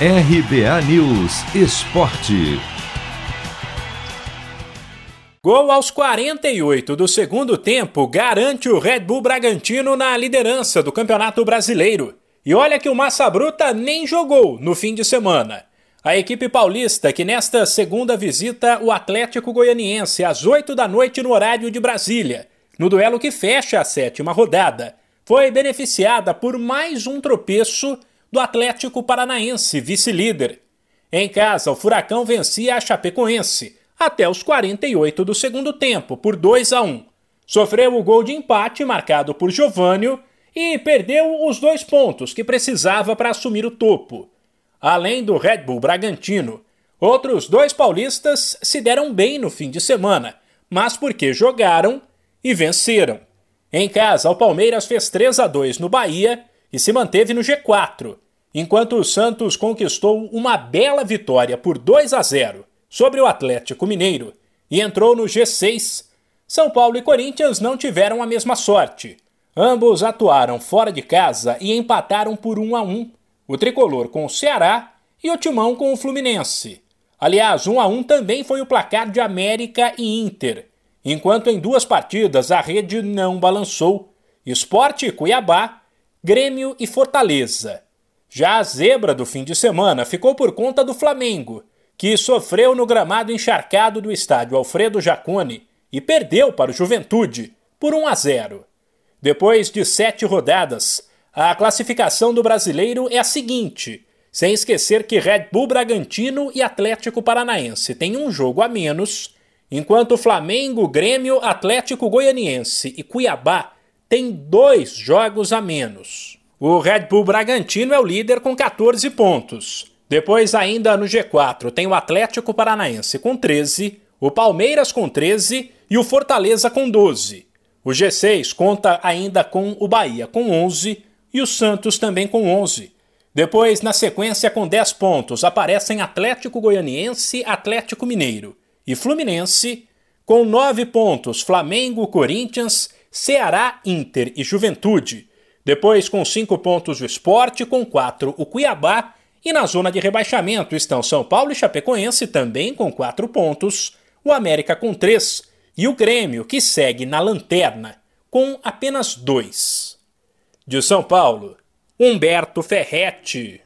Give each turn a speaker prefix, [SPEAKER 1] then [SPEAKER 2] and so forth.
[SPEAKER 1] RBA News Esporte.
[SPEAKER 2] Gol aos 48 do segundo tempo garante o Red Bull Bragantino na liderança do Campeonato Brasileiro. E olha que o Massa Bruta nem jogou no fim de semana. A equipe paulista, que nesta segunda visita o Atlético Goianiense às 8 da noite no horário de Brasília, no duelo que fecha a sétima rodada, foi beneficiada por mais um tropeço do Atlético Paranaense, vice-líder. Em casa, o Furacão vencia a Chapecoense até os 48 do segundo tempo, por 2 a 1. Sofreu o gol de empate marcado por Giovânio e perdeu os dois pontos que precisava para assumir o topo. Além do Red Bull Bragantino, outros dois paulistas se deram bem no fim de semana, mas porque jogaram e venceram. Em casa, o Palmeiras fez 3 a 2 no Bahia e se manteve no G4, enquanto o Santos conquistou uma bela vitória por 2 a 0 sobre o Atlético Mineiro e entrou no G6. São Paulo e Corinthians não tiveram a mesma sorte. Ambos atuaram fora de casa e empataram por 1 a 1 o tricolor com o Ceará e o Timão com o Fluminense. Aliás, 1 a 1 também foi o placar de América e Inter, enquanto em duas partidas a rede não balançou. Esporte e Cuiabá, Grêmio e Fortaleza. Já a zebra do fim de semana ficou por conta do Flamengo, que sofreu no gramado encharcado do estádio Alfredo Jacone e perdeu para o Juventude por 1 a 0. Depois de sete rodadas, a classificação do brasileiro é a seguinte, sem esquecer que Red Bull Bragantino e Atlético Paranaense têm um jogo a menos, enquanto Flamengo, Grêmio, Atlético Goianiense e Cuiabá têm dois jogos a menos. O Red Bull Bragantino é o líder com 14 pontos. Depois, ainda no G4, tem o Atlético Paranaense com 13, o Palmeiras com 13 e o Fortaleza com 12. O G6 conta ainda com o Bahia com 11, e o Santos também com 11. Depois, na sequência, com 10 pontos, aparecem Atlético Goianiense, Atlético Mineiro e Fluminense, com 9 pontos, Flamengo, Corinthians, Ceará, Inter e Juventude. Depois, com 5 pontos, o Esporte, com 4 o Cuiabá, e na zona de rebaixamento estão São Paulo e Chapecoense, também com 4 pontos, o América com 3 e o Grêmio, que segue na lanterna, com apenas 2. De São Paulo, Humberto Ferretti.